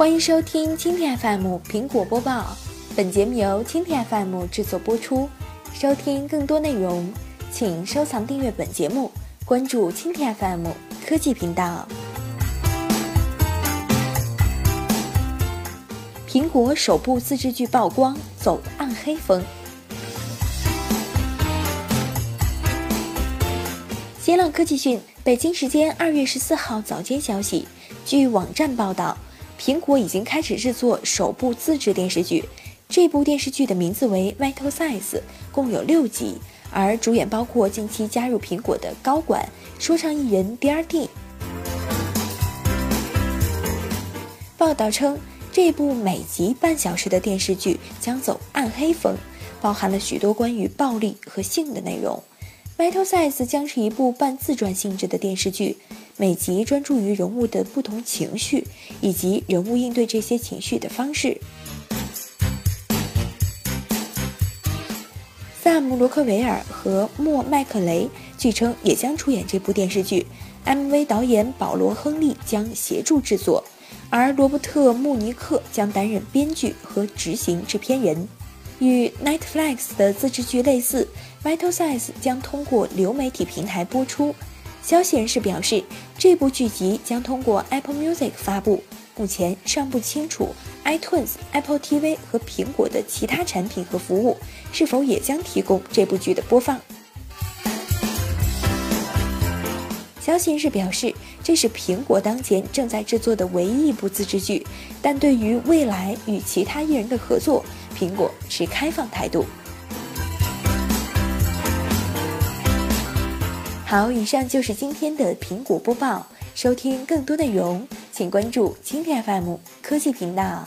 欢迎收听蜻蜓 FM 苹果播报，本节目由蜻蜓 FM 制作播出。收听更多内容，请收藏订阅本节目，关注蜻蜓 FM 科技频道。苹果首部自制剧曝光，走暗黑风。新浪科技讯，北京时间二月十四号早间消息，据网站报道，苹果已经开始制作首部自制电视剧。这部电视剧的名字为《Vital Size》，共有六集，而主演包括近期加入苹果的高管、说唱艺人 D.R.D。报道称，这部每集半小时的电视剧将走暗黑风，包含了许多关于暴力和性的内容。《Metal Size》将是一部半自传性质的电视剧，每集专注于人物的不同情绪以及人物应对这些情绪的方式。萨姆·罗克维尔和莫·麦克雷据称也将出演这部电视剧，MV 导演保罗·亨利将协助制作，而罗伯特·穆尼克将担任编剧和执行制片人。与 Netflix 的自制剧类似，《Vital Size》将通过流媒体平台播出。消息人士表示，这部剧集将通过 Apple Music 发布，目前尚不清楚 iTunes、Apple TV 和苹果的其他产品和服务是否也将提供这部剧的播放。消息人士表示，这是苹果当前正在制作的唯一一部自制剧，但对于未来与其他艺人的合作，苹果持开放态度。好，以上就是今天的苹果播报。收听更多内容，请关注蜻蜓 FM 科技频道。